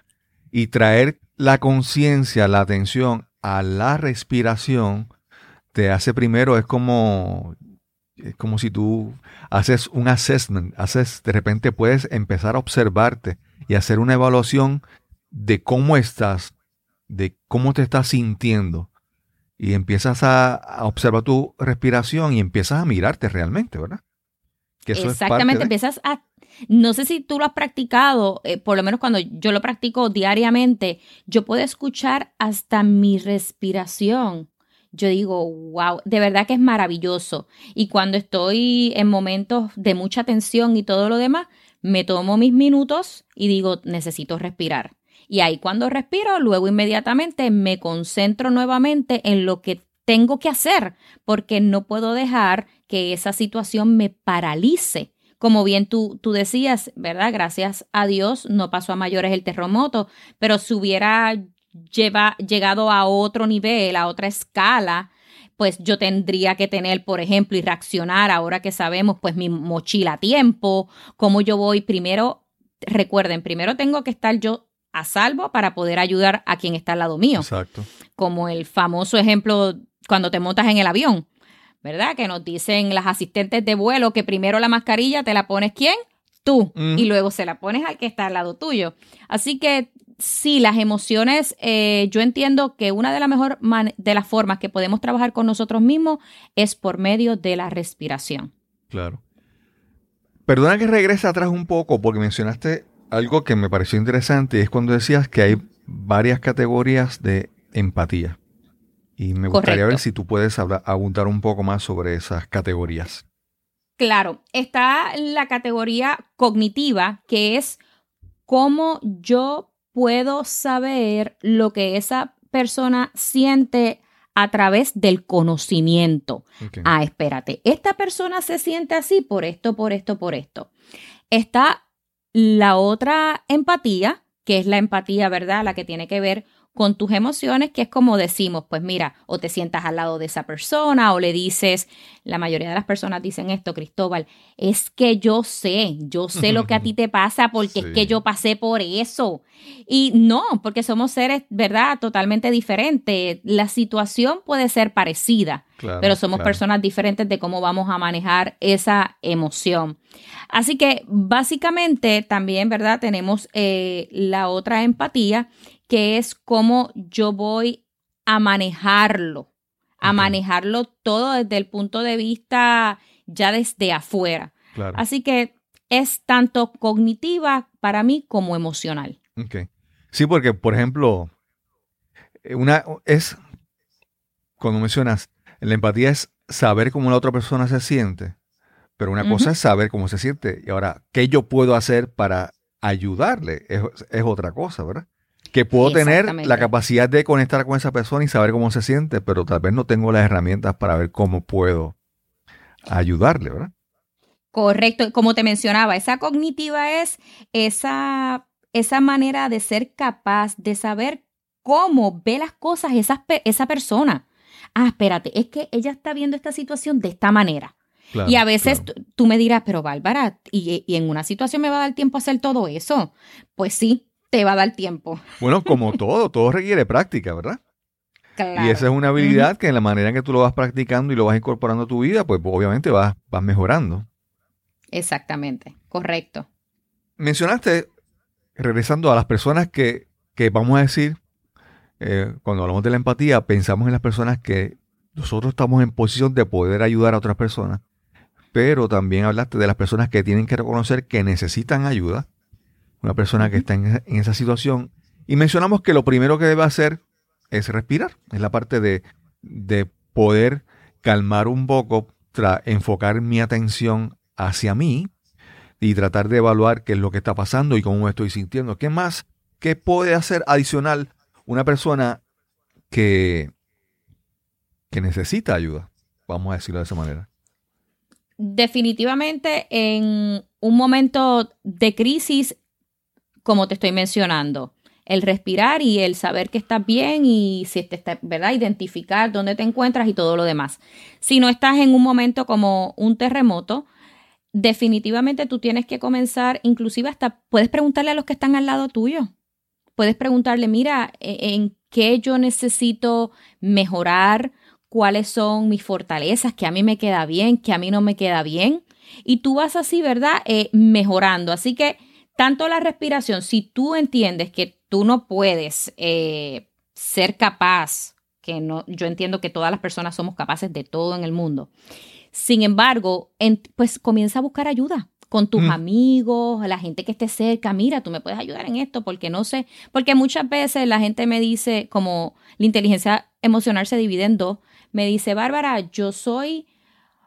[SPEAKER 2] Y traer la conciencia, la atención a la respiración, te hace primero, es como, es como si tú haces un assessment, haces, de repente puedes empezar a observarte y hacer una evaluación de cómo estás, de cómo te estás sintiendo. Y empiezas a, observar tu respiración y empiezas a mirarte realmente, ¿verdad?
[SPEAKER 1] Exactamente, empiezas a no sé si tú lo has practicado, eh, por lo menos cuando yo lo practico diariamente, yo puedo escuchar hasta mi respiración. Yo digo, wow, de verdad que es maravilloso. Y cuando estoy en momentos de mucha tensión y todo lo demás, me tomo mis minutos y digo, necesito respirar. Y ahí cuando respiro, luego inmediatamente me concentro nuevamente en lo que tengo que hacer, porque no puedo dejar que esa situación me paralice como bien tú, tú decías, ¿verdad? Gracias a Dios no pasó a mayores el terremoto, pero si hubiera lleva, llegado a otro nivel, a otra escala, pues yo tendría que tener, por ejemplo, y reaccionar ahora que sabemos, pues mi mochila a tiempo, cómo yo voy primero, recuerden, primero tengo que estar yo a salvo para poder ayudar a quien está al lado mío.
[SPEAKER 2] Exacto.
[SPEAKER 1] Como el famoso ejemplo cuando te montas en el avión. ¿Verdad? Que nos dicen las asistentes de vuelo que primero la mascarilla te la pones quién? Tú. Y luego se la pones al que está al lado tuyo. Así que sí, las emociones, eh, yo entiendo que una de las mejores de las formas que podemos trabajar con nosotros mismos es por medio de la respiración.
[SPEAKER 2] Claro. Perdona que regrese atrás un poco porque mencionaste algo que me pareció interesante y es cuando decías que hay varias categorías de empatía. Y me gustaría ver si tú puedes abundar un poco más sobre esas categorías.
[SPEAKER 1] Claro, está la categoría cognitiva, que es cómo yo puedo saber lo que esa persona siente a través del conocimiento. Ah, espérate, esta persona se siente así por esto, por esto, por esto. Está la otra empatía, que es la empatía, ¿verdad? La que tiene que ver con tus emociones, que es como decimos, pues mira, o te sientas al lado de esa persona o le dices, la mayoría de las personas dicen esto, Cristóbal, es que yo sé, yo sé lo que a ti [LAUGHS] te pasa porque es que yo pasé por eso. Y no, porque somos seres, ¿verdad? Totalmente diferentes. La situación puede ser parecida, pero somos personas diferentes de cómo vamos a manejar esa emoción. Así que básicamente también, ¿verdad? Tenemos eh, la otra empatía que es cómo yo voy a manejarlo, a manejarlo todo desde el punto de vista ya desde afuera. Así que es tanto cognitiva para mí como emocional.
[SPEAKER 2] Sí, porque, por ejemplo, una es, cuando mencionas, la empatía es saber cómo la otra persona se siente, pero una cosa es saber cómo se siente y ahora, ¿qué yo puedo hacer para ayudarle? es otra cosa, ¿verdad? Que puedo tener la capacidad de conectar con esa persona y saber cómo se siente, pero tal vez no tengo las herramientas para ver cómo puedo ayudarle, ¿verdad?
[SPEAKER 1] Correcto, como te mencionaba, esa cognitiva es esa, esa manera de ser capaz de saber cómo ve las cosas esa, esa persona. Ah, espérate, es que ella está viendo esta situación de esta manera. y a veces tú me dirás, pero Bárbara, ¿y, ¿y en una situación me va a dar tiempo a hacer todo eso? Pues sí, te va a dar tiempo.
[SPEAKER 2] Bueno, como [LAUGHS] todo, todo requiere práctica, ¿verdad? Y esa es una habilidad que en la manera en que tú lo vas practicando y lo vas incorporando a tu vida, pues obviamente vas, vas mejorando.
[SPEAKER 1] Exactamente, correcto.
[SPEAKER 2] Mencionaste, regresando a las personas que, que vamos a decir, eh, cuando hablamos de la empatía, pensamos en las personas que nosotros estamos en posición de poder ayudar a otras personas, pero también hablaste de las personas que tienen que reconocer que necesitan ayuda, una persona que está en, esa situación, y mencionamos que lo primero que debe hacer es respirar, es la parte de, de poder calmar un poco, enfocar mi atención hacia mí y tratar de evaluar qué es lo que está pasando y cómo me estoy sintiendo. ¿Qué más? ¿Qué puede hacer adicional una persona que, que necesita ayuda? Vamos a decirlo de esa manera.
[SPEAKER 1] Definitivamente en un momento de crisis, como te estoy mencionando, el respirar y el saber que estás bien y si te está, ¿verdad? Identificar dónde te encuentras y todo lo demás. Si no estás en un momento como un terremoto, definitivamente tú tienes que comenzar, inclusive hasta puedes preguntarle a los que están al lado tuyo. Puedes preguntarle, mira, e, ¿en qué yo necesito mejorar? ¿Cuáles son mis fortalezas? ¿Que a mí me queda bien? ¿Que a mí no me queda bien? Y tú vas así, ¿verdad? Eh, mejorando. Así que tanto la respiración, si tú entiendes que tú no puedes eh, ser capaz, que no, yo entiendo que todas las personas somos capaces de todo en el mundo, sin embargo, pues comienza a buscar ayuda con tus mm. amigos, la gente que esté cerca, mira, tú me puedes ayudar en esto porque no sé, porque muchas veces la gente me dice, como la inteligencia emocional se divide en dos, me dice, Bárbara, yo soy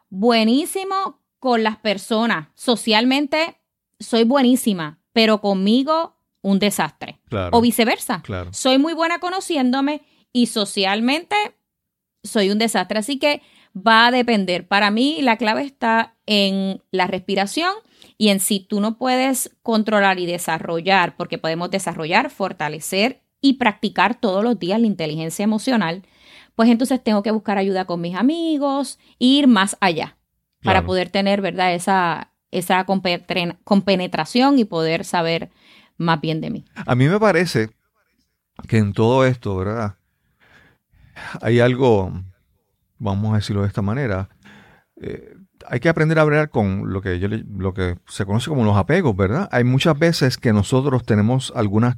[SPEAKER 1] buenísimo con las personas, socialmente soy buenísima, pero conmigo un desastre. O viceversa. Soy muy buena conociéndome y socialmente soy un desastre. Así que va a depender. Para mí la clave está en la respiración y en si tú no puedes controlar y desarrollar, porque podemos desarrollar, fortalecer y practicar todos los días la inteligencia emocional, pues entonces tengo que buscar ayuda con mis amigos, ir más allá para poder tener, ¿verdad? Esa, esa compenetración y poder saber más bien de mí.
[SPEAKER 2] A mí me parece que en todo esto, ¿verdad? Hay algo vamos a decirlo de esta manera, eh, hay que aprender a hablar con lo que, yo, lo que se conoce como los apegos, ¿verdad? Hay muchas veces que nosotros tenemos algunas,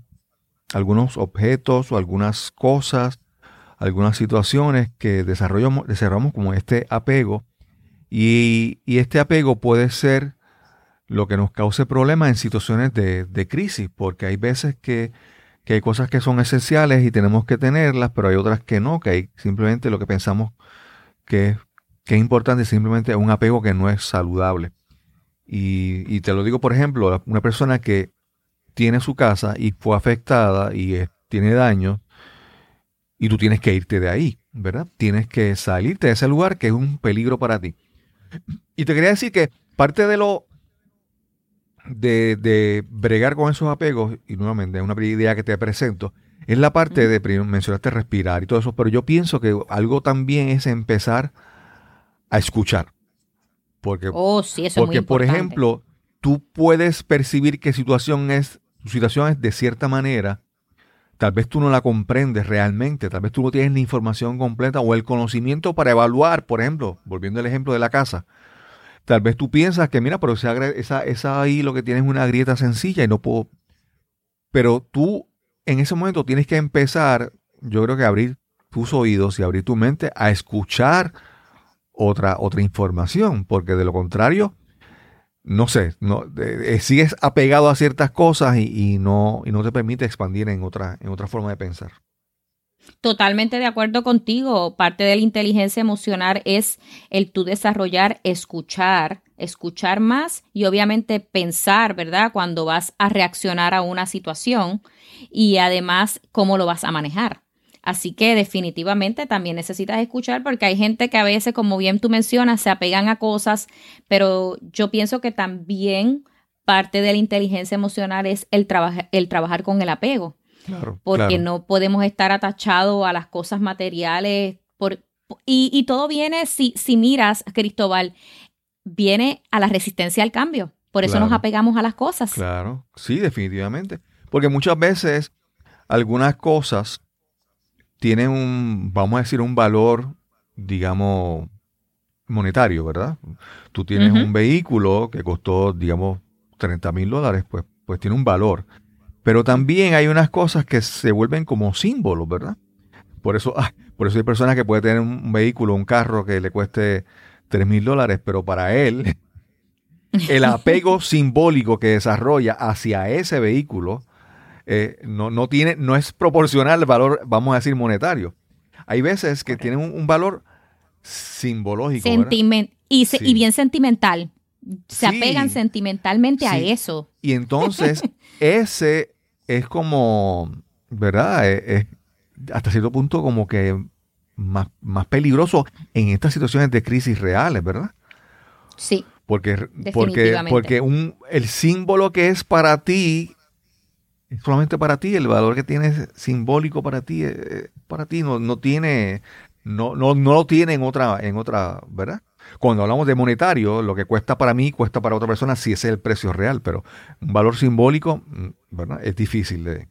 [SPEAKER 2] algunos objetos o algunas cosas, algunas situaciones que desarrollamos, desarrollamos como este apego y, este apego puede ser lo que nos cause problemas en situaciones de, de crisis, porque hay veces que, que, hay cosas que son esenciales y tenemos que tenerlas, pero hay otras que no, que hay simplemente lo que pensamos que, es importante simplemente un apego que no es saludable. Y, te lo digo, por ejemplo, una persona que tiene su casa y fue afectada y tiene daño, y tú tienes que irte de ahí, ¿verdad? Tienes que salirte de ese lugar que es un peligro para ti. Y te quería decir que parte de lo de, de bregar con esos apegos, y nuevamente es una idea que te presento, es la parte de, mencionaste respirar y todo eso, pero yo pienso que algo también es empezar a escuchar. Porque,
[SPEAKER 1] oh, sí, eso porque
[SPEAKER 2] por ejemplo, tú puedes percibir que situación es, tu situación es de cierta manera, tal vez tú no la comprendes realmente, tal vez tú no tienes la información completa o el conocimiento para evaluar, por ejemplo, volviendo al ejemplo de la casa, tal vez tú piensas que, mira, pero esa, esa, ahí lo que tienes es una grieta sencilla y no puedo... Pero tú en ese momento tienes que empezar, yo creo que abrir tus oídos y abrir tu mente a escuchar otra, otra información, porque de lo contrario, no sé, no, eh, sigues apegado a ciertas cosas y, no, y no te permite expandir en otra, en otra forma de pensar.
[SPEAKER 1] Totalmente de acuerdo contigo. Parte de la inteligencia emocional es el tú desarrollar, escuchar, escuchar más y obviamente pensar, ¿verdad? Cuando vas a reaccionar a una situación y además cómo lo vas a manejar. Así que definitivamente también necesitas escuchar porque hay gente que a veces, como bien tú mencionas, se apegan a cosas, pero yo pienso que también parte de la inteligencia emocional es el, el trabajar con el apego. Porque no podemos estar atachados a las cosas materiales. Por, y, y, todo viene, si, si miras, Cristóbal, viene a la resistencia al cambio. Por eso nos apegamos a las cosas.
[SPEAKER 2] Claro, sí, definitivamente. Porque muchas veces algunas cosas tienen un, vamos a decir, un valor, digamos, monetario, ¿verdad? Tú tienes un vehículo que costó, digamos, 30 mil dólares, pues, pues tiene un valor. Pero también hay unas cosas que se vuelven como símbolos, ¿verdad? Por eso, ah, por eso hay personas que pueden tener un vehículo, un carro que le cueste 3 mil dólares, pero para él, [LAUGHS] el apego simbólico que desarrolla hacia ese vehículo eh, no, no, tiene, no es proporcional al valor, vamos a decir, monetario. Hay veces que tienen un, valor simbológico.
[SPEAKER 1] y, y, bien sentimental. Se apegan sentimentalmente a eso.
[SPEAKER 2] Y entonces, [LAUGHS] ese es como, ¿verdad? Es, hasta cierto punto como que más, más peligroso en estas situaciones de crisis reales, ¿verdad?
[SPEAKER 1] Sí.
[SPEAKER 2] Porque, porque, porque un, el símbolo que es para ti es solamente para ti, el valor que tiene simbólico para ti, eh, para ti no, no tiene, no, no, no lo tiene en otra, en otra, ¿verdad? Cuando hablamos de monetario, lo que cuesta para mí, cuesta para otra persona si ese es el precio real, pero un valor simbólico, mm, ¿verdad? Es difícil de...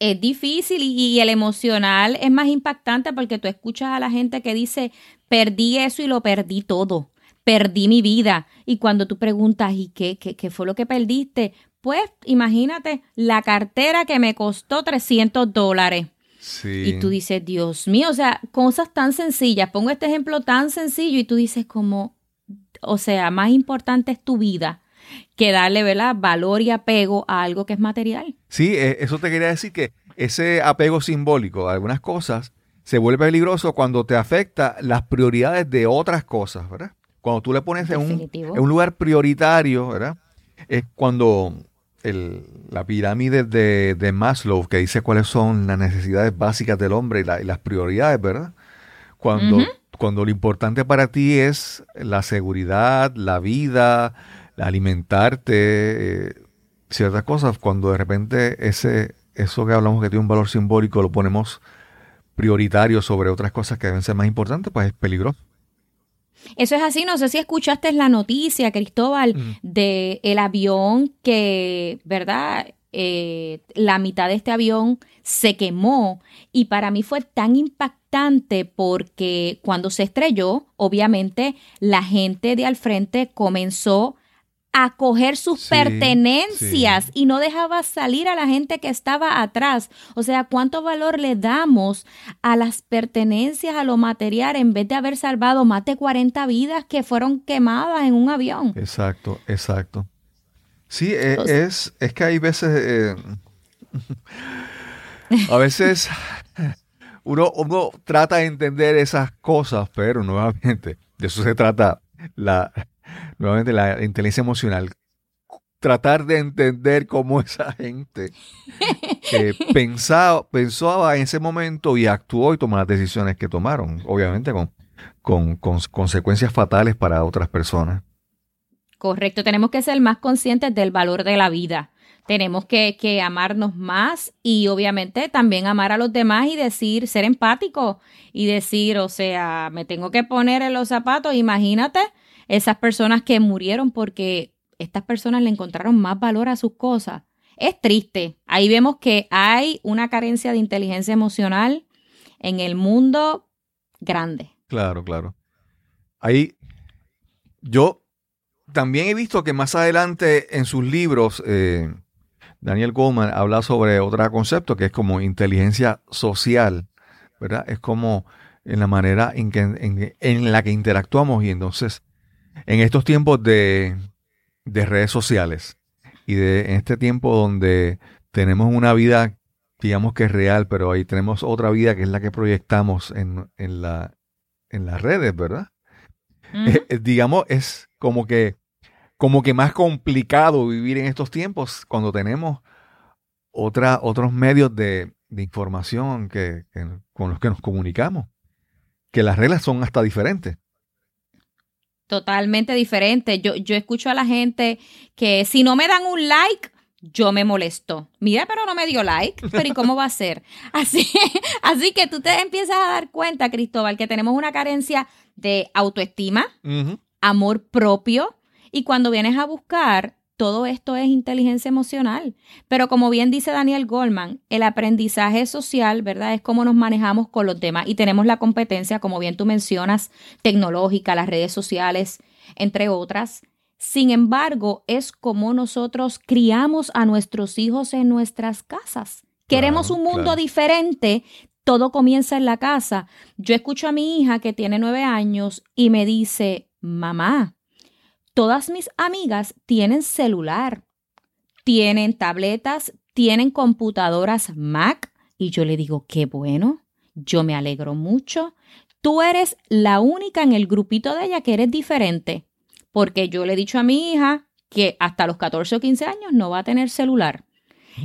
[SPEAKER 1] Es difícil y, y el emocional es más impactante porque tú escuchas a la gente que dice, perdí eso y lo perdí todo perdí mi vida. Y cuando tú preguntas, ¿y qué, qué, qué, fue lo que perdiste? Pues imagínate, la cartera que me costó 300 dólares. Y tú dices, Dios mío, o sea, cosas tan sencillas. Pongo este ejemplo tan sencillo y tú dices como, o sea, más importante es tu vida que darle, ¿verdad? Valor y apego a algo que es material.
[SPEAKER 2] Sí, e, eso te quería decir que ese apego simbólico a algunas cosas se vuelve peligroso cuando te afecta las prioridades de otras cosas, ¿verdad? Cuando tú le pones en un, en un, lugar prioritario, ¿verdad? Es cuando la pirámide de, Maslow, que dice cuáles son las necesidades básicas del hombre y, las prioridades, ¿verdad? Cuando, cuando lo importante para ti es la seguridad, la vida, alimentarte, eh, ciertas cosas, cuando de repente ese, eso que hablamos que tiene un valor simbólico lo ponemos prioritario sobre otras cosas que deben ser más importantes, pues es peligroso.
[SPEAKER 1] Eso es así, no sé si escuchaste la noticia, Cristóbal, de el avión que, ¿verdad? Eh, la mitad de este avión se quemó y para mí fue tan impactante porque cuando se estrelló, obviamente la gente de al frente comenzó a coger sus pertenencias y no dejaba salir a la gente que estaba atrás. O sea, ¿cuánto valor le damos a las pertenencias, a lo material, en vez de haber salvado más de 40 vidas que fueron quemadas en un avión?
[SPEAKER 2] Exacto, exacto. Sí, e, es, es que hay veces... Eh, [LAUGHS] a veces [LAUGHS] uno, uno trata de entender esas cosas, pero nuevamente, de eso se trata la, nuevamente la inteligencia emocional, tratar de entender cómo esa gente eh, [LAUGHS] pensaba, pensaba en ese momento y actuó y tomó las decisiones que tomaron, obviamente con, con, consecuencias fatales para otras personas.
[SPEAKER 1] Correcto, tenemos que ser más conscientes del valor de la vida. Tenemos que, que, amarnos más y obviamente también amar a los demás y decir, ser empático y decir, o sea, me tengo que poner en los zapatos, imagínate esas personas que murieron porque estas personas le encontraron más valor a sus cosas. Es triste. Ahí vemos que hay una carencia de inteligencia emocional en el mundo grande.
[SPEAKER 2] Claro, claro. Ahí yo también he visto que más adelante en sus libros, eh, Daniel Goldman habla sobre otro concepto que es como inteligencia social, ¿verdad? Es como en la manera en, que, en la que interactuamos y entonces en estos tiempos de, redes sociales y de en este tiempo donde tenemos una vida, digamos que es real, pero ahí tenemos otra vida que es la que proyectamos en, en, la, en las redes, ¿verdad? Eh, eh, digamos, es como que, como que más complicado vivir en estos tiempos cuando tenemos otra, otros medios de, información que, con los que nos comunicamos, que las reglas son hasta diferentes
[SPEAKER 1] totalmente diferente. Yo, yo escucho a la gente que si no me dan un like, yo me molesto. Mira, pero no me dio like, pero ¿y cómo va a ser? [LAUGHS] Así, así que tú te empiezas a dar cuenta, Cristóbal, que tenemos una carencia de autoestima, amor propio, y cuando vienes a buscar, todo esto es inteligencia emocional. Pero como bien dice Daniel Goldman, el aprendizaje social, ¿verdad? Es cómo nos manejamos con los demás y tenemos la competencia, como bien tú mencionas, tecnológica, las redes sociales, entre otras. Sin embargo, es como nosotros criamos a nuestros hijos en nuestras casas. Queremos un mundo diferente. Todo comienza en la casa. Yo escucho a mi hija que tiene nueve años y me dice, mamá, todas mis amigas tienen celular, tienen tabletas, tienen computadoras Mac. Y yo le digo, qué bueno, yo me alegro mucho. Tú eres la única en el grupito de ella que eres diferente, porque yo le he dicho a mi hija que hasta los 14 o 15 años no va a tener celular.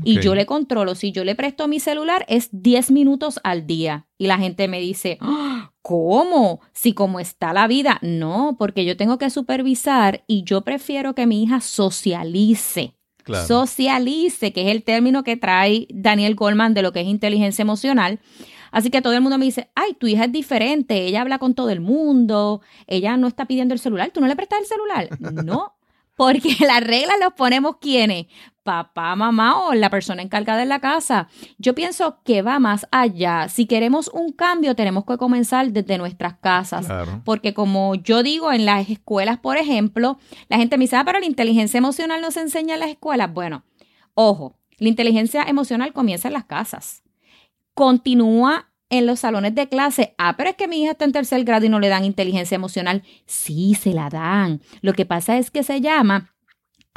[SPEAKER 1] Y yo le controlo, si yo le presto mi celular es 10 minutos al día. Y la gente me dice, ¡Ah! ¿Cómo? Si como está la vida. No, porque yo tengo que supervisar y yo prefiero que mi hija socialice. Socialice, que es el término que trae Daniel Goldman de lo que es inteligencia emocional. Así que todo el mundo me dice, ay, tu hija es diferente, ella habla con todo el mundo, ella no está pidiendo el celular, tú no le prestas el celular. [LAUGHS] No, porque las reglas las ponemos quienes, papá, mamá o la persona encargada en la casa. Yo pienso que va más allá. Si queremos un cambio, tenemos que comenzar desde nuestras casas. Porque como yo digo en las escuelas, por ejemplo, la gente me dice, ah, pero la inteligencia emocional no se enseña en las escuelas. Bueno, ojo, la inteligencia emocional comienza en las casas. Continúa en los salones de clase. Ah, pero es que mi hija está en tercer grado y no le dan inteligencia emocional. Sí, se la dan. Lo que pasa es que se llama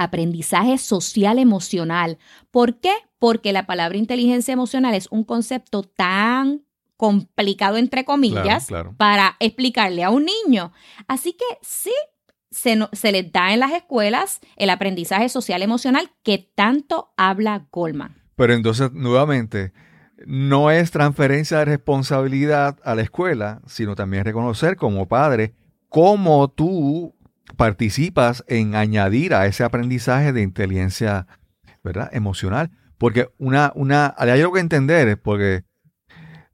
[SPEAKER 1] aprendizaje social emocional. ¿Por qué? Porque la palabra inteligencia emocional es un concepto tan complicado, entre comillas, para explicarle a un niño. Así que sí, se, se les da en las escuelas el aprendizaje social emocional que tanto habla Goldman.
[SPEAKER 2] Pero entonces, nuevamente, no es transferencia de responsabilidad a la escuela, sino también reconocer como padre cómo tú participas en añadir a ese aprendizaje de inteligencia ¿verdad? emocional. Porque una, una, hay algo que entender, porque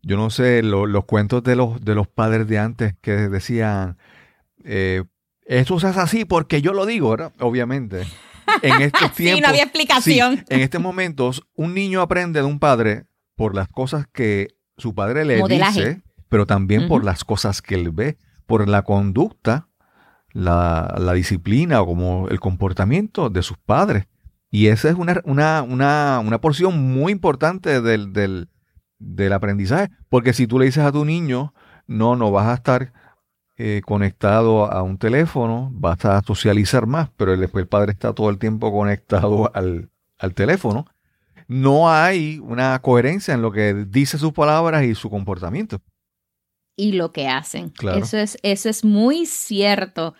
[SPEAKER 2] yo no sé, los cuentos de los, de los padres de antes que decían, eh, esto se hace así porque yo lo digo, ¿verdad? Obviamente. En [LAUGHS] estos tiempos. sí,
[SPEAKER 1] no había explicación.
[SPEAKER 2] en estos momentos, un niño aprende de un padre por las cosas que su padre le dice, pero también por las cosas que él ve, por la conducta la, disciplina o como el comportamiento de sus padres. Y esa es una, una, una, una porción muy importante del, del, del, aprendizaje, porque si tú le dices a tu niño, no, no vas a estar eh, conectado a un teléfono, vas a socializar más, pero después el padre está todo el tiempo conectado al, al teléfono, no hay una coherencia en lo que dice sus palabras y su comportamiento
[SPEAKER 1] y lo que hacen. Eso, es, eso es muy cierto.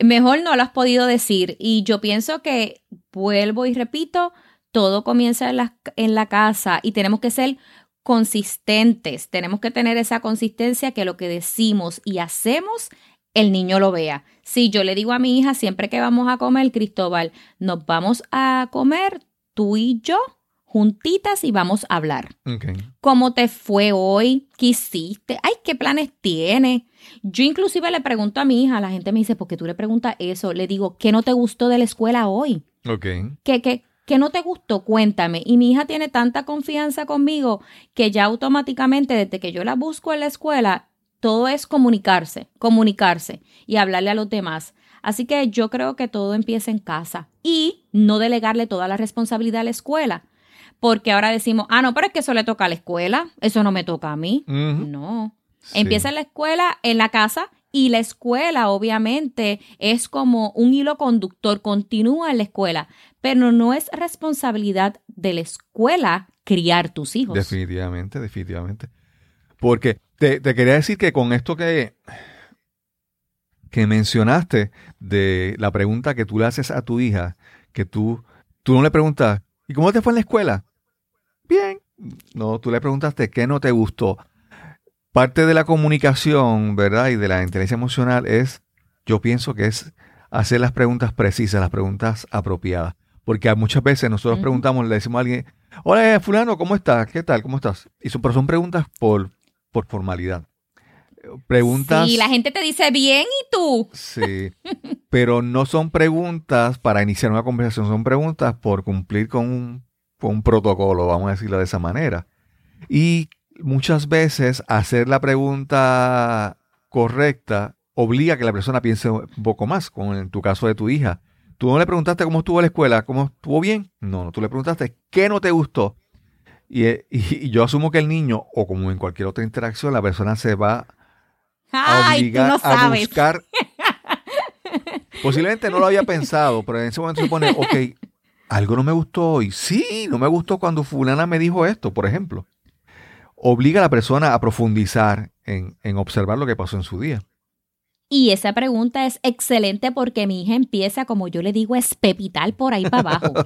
[SPEAKER 1] Mejor no lo has podido decir. Y yo pienso que, vuelvo y repito, todo comienza en la, en la casa y tenemos que ser consistentes. Tenemos que tener esa consistencia que lo que decimos y hacemos, el niño lo vea. Si yo le digo a mi hija siempre que vamos a comer, Cristóbal, nos vamos a comer tú y yo juntitas y vamos a hablar. ¿Cómo te fue hoy? ¿Qué hiciste? Ay, ¿qué planes tienes? Yo inclusive le pregunto a mi hija, la gente me dice, ¿por qué tú le preguntas eso? Le digo, ¿qué no te gustó de la escuela hoy?
[SPEAKER 2] Ok.
[SPEAKER 1] ¿Qué, qué, qué no te gustó? Cuéntame. Y mi hija tiene tanta confianza conmigo que ya automáticamente, desde que yo la busco en la escuela, todo es comunicarse, comunicarse y hablarle a los demás. Así que yo creo que todo empieza en casa y no delegarle toda la responsabilidad a la escuela porque ahora decimos, ah, no, pero es que eso le toca a la escuela, eso no me toca a mí. No. Empieza en la escuela, en la casa, y la escuela, obviamente, es como un hilo conductor, continúa en la escuela, pero no es responsabilidad de la escuela criar tus hijos.
[SPEAKER 2] Definitivamente, definitivamente. Porque te, quería decir que con esto que, que mencionaste de la pregunta que tú le haces a tu hija, que tú, tú no le preguntas, ¿y cómo te fue en la escuela? Bien. No, tú le preguntaste qué no te gustó. Parte de la comunicación, ¿verdad? Y de la inteligencia emocional es, yo pienso que es hacer las preguntas precisas, las preguntas apropiadas. Porque muchas veces nosotros preguntamos, le decimos a alguien, hola, fulano, ¿cómo estás? ¿Qué tal? ¿Cómo estás? Y son, pero son preguntas por, por formalidad. Preguntas.
[SPEAKER 1] Y la gente te dice bien y tú.
[SPEAKER 2] Sí. pero no son preguntas para iniciar una conversación, son preguntas por cumplir con un, un protocolo, vamos a decirlo de esa manera. Y muchas veces hacer la pregunta correcta obliga a que la persona piense un poco más, como en tu caso de tu hija. Tú no le preguntaste cómo estuvo la escuela, cómo estuvo bien. No, no, tú le preguntaste qué no te gustó. Y, [LAUGHS] y, yo asumo que el niño, o como en cualquier otra interacción, la persona se va a obligar a buscar. [LAUGHS] Posiblemente no lo había pensado, pero en ese momento se pone, ok, algo no me gustó hoy. Sí, no me gustó cuando fulana me dijo esto, por ejemplo. Obliga a la persona a profundizar en, en observar lo que pasó en su día.
[SPEAKER 1] Y esa pregunta es excelente porque mi hija empieza, como yo le digo, a espepitar por ahí para abajo. [LAUGHS]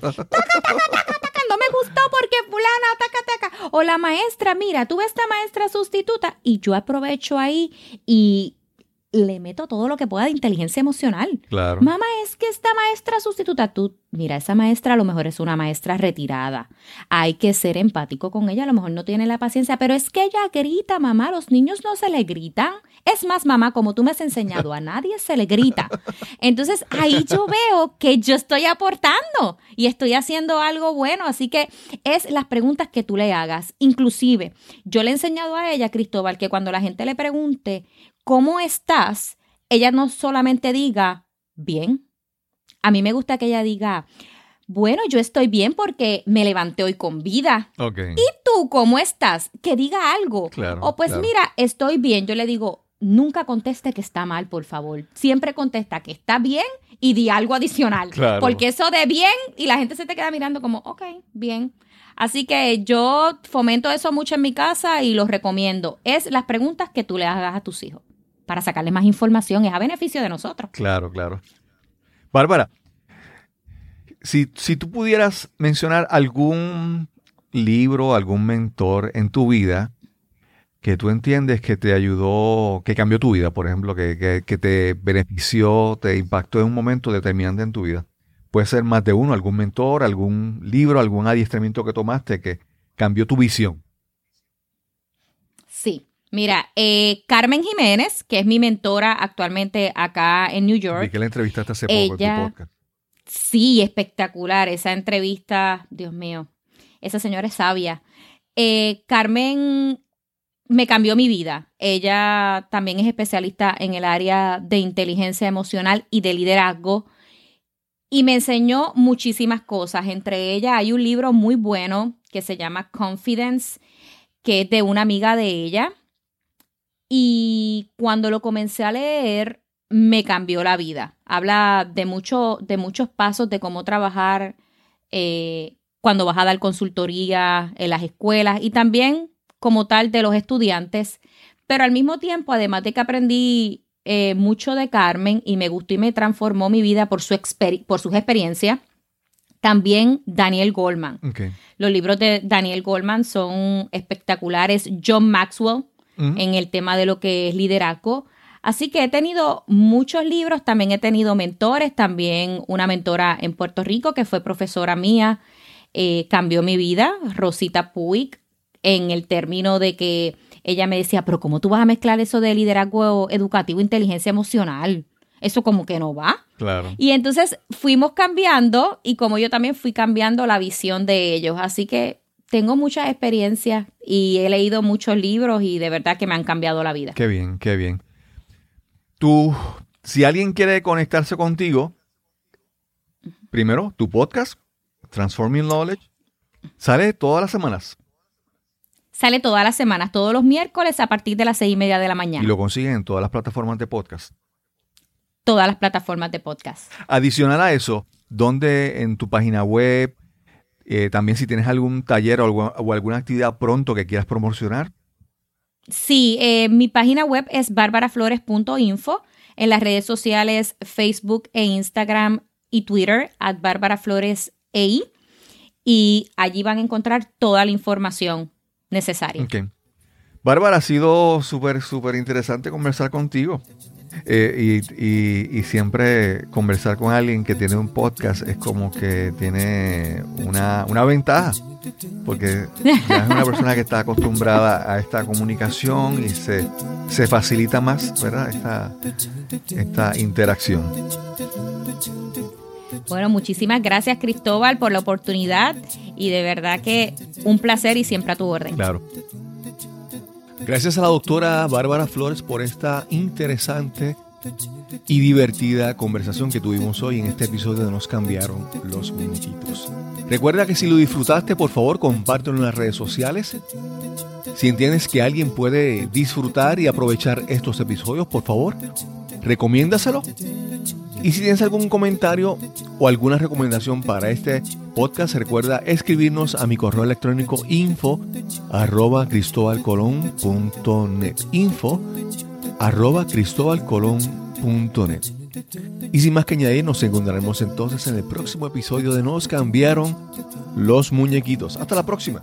[SPEAKER 1] no me gustó porque fulana, taca, taca. O la maestra, mira, tú ves esta maestra sustituta y yo aprovecho ahí y le meto todo lo que pueda de inteligencia emocional.
[SPEAKER 2] Claro.
[SPEAKER 1] Mamá, es que esta maestra sustituta, tú, mira, esa maestra a lo mejor es una maestra retirada. Hay que ser empático con ella, a lo mejor no tiene la paciencia, pero es que ella grita, mamá, los niños no se le gritan. Es más, mamá, como tú me has enseñado, a nadie se le grita. Entonces ahí yo veo que yo estoy aportando y estoy haciendo algo bueno. Así que es las preguntas que tú le hagas. Inclusive, yo le he enseñado a ella, Cristóbal, que cuando la gente le pregunte ¿cómo estás? Ella no solamente diga, bien. A mí me gusta que ella diga, bueno, yo estoy bien porque me levanté hoy con vida. ¿Y tú cómo estás? Que diga algo. o pues mira, estoy bien. Yo le digo, nunca conteste que está mal, por favor. Siempre contesta que está bien y di algo adicional. Porque eso de bien y la gente se te queda mirando como, ok, bien. Así que yo fomento eso mucho en mi casa y lo recomiendo. Es las preguntas que tú le hagas a tus hijos para sacarle más información, es a beneficio de nosotros.
[SPEAKER 2] Claro, claro. Bárbara, si, si tú pudieras mencionar algún libro, algún mentor en tu vida que tú entiendes que te ayudó, que cambió tu vida, por ejemplo, que, que, te benefició, te impactó en un momento determinante en tu vida. Puede ser más de uno, algún mentor, algún libro, algún adiestramiento que tomaste que cambió tu visión.
[SPEAKER 1] Mira, eh, Carmen Jiménez, que es mi mentora actualmente acá en New York.
[SPEAKER 2] ¿Y que la entrevistaste hace poco en tu podcast.
[SPEAKER 1] Sí, espectacular. Esa entrevista, Dios mío, esa señora es sabia. Eh, Carmen me cambió mi vida. Ella también es especialista en el área de inteligencia emocional y de liderazgo. Y me enseñó muchísimas cosas. Entre ellas hay un libro muy bueno que se llama Confidence, que es de una amiga de ella. Y cuando lo comencé a leer, me cambió la vida. Habla de, mucho, de muchos pasos de cómo trabajar eh, cuando vas a dar consultoría en las escuelas y también como tal de los estudiantes. Pero al mismo tiempo, además de que aprendí eh, mucho de Carmen y me gustó y me transformó mi vida por, su por sus experiencias, también Daniel Goldman. Los libros de Daniel Goldman son espectaculares. John Maxwell en el tema de lo que es liderazgo. Así que he tenido muchos libros, también he tenido mentores, también una mentora en Puerto Rico que fue profesora mía, eh, cambió mi vida, Rosita Puig, en el término de que ella me decía, pero ¿cómo tú vas a mezclar eso de liderazgo educativo e inteligencia emocional? Eso como que no va.
[SPEAKER 2] Claro.
[SPEAKER 1] Y entonces fuimos cambiando y como yo también fui cambiando la visión de ellos. Así que tengo muchas experiencias y he leído muchos libros y de verdad que me han cambiado la vida.
[SPEAKER 2] Qué bien, qué bien. Tú, si alguien quiere conectarse contigo, primero, tu podcast, Transforming Knowledge, sale todas las semanas.
[SPEAKER 1] Sale todas las semanas, todos los miércoles a partir de las seis y media de la mañana.
[SPEAKER 2] Y lo consiguen en todas las plataformas de podcast.
[SPEAKER 1] Todas las plataformas de podcast.
[SPEAKER 2] Adicional a eso, ¿dónde en tu página web, eh, también si tienes algún taller o, alguna actividad pronto que quieras promocionar.
[SPEAKER 1] Sí, eh, mi página web es barbaraflores.info. En las redes sociales Facebook e Instagram y Twitter, at barbarafloresei. Y allí van a encontrar toda la información necesaria.
[SPEAKER 2] Bárbara, ha sido súper, súper interesante conversar contigo. Eh, y, siempre conversar con alguien que tiene un podcast es como que tiene una, una ventaja, porque ya es una persona que está acostumbrada a esta comunicación y se, se facilita más ¿verdad? Esta, esta interacción.
[SPEAKER 1] Bueno, muchísimas gracias Cristóbal por la oportunidad y de verdad que un placer y siempre a tu orden.
[SPEAKER 2] Claro. Gracias a la doctora Bárbara Flores por esta interesante y divertida conversación que tuvimos hoy en este episodio de Nos cambiaron los muñequitos. Recuerda que si lo disfrutaste, por favor, compártelo en las redes sociales. Si entiendes que alguien puede disfrutar y aprovechar estos episodios, por favor, recomiéndaselo y si tienes algún comentario o alguna recomendación para este podcast, recuerda escribirnos a mi correo electrónico info arroba cristobalcolón.net info arroba cristobalcolón.net y sin más que añadir, nos encontraremos entonces en el próximo episodio de Nos cambiaron los muñequitos. Hasta la próxima.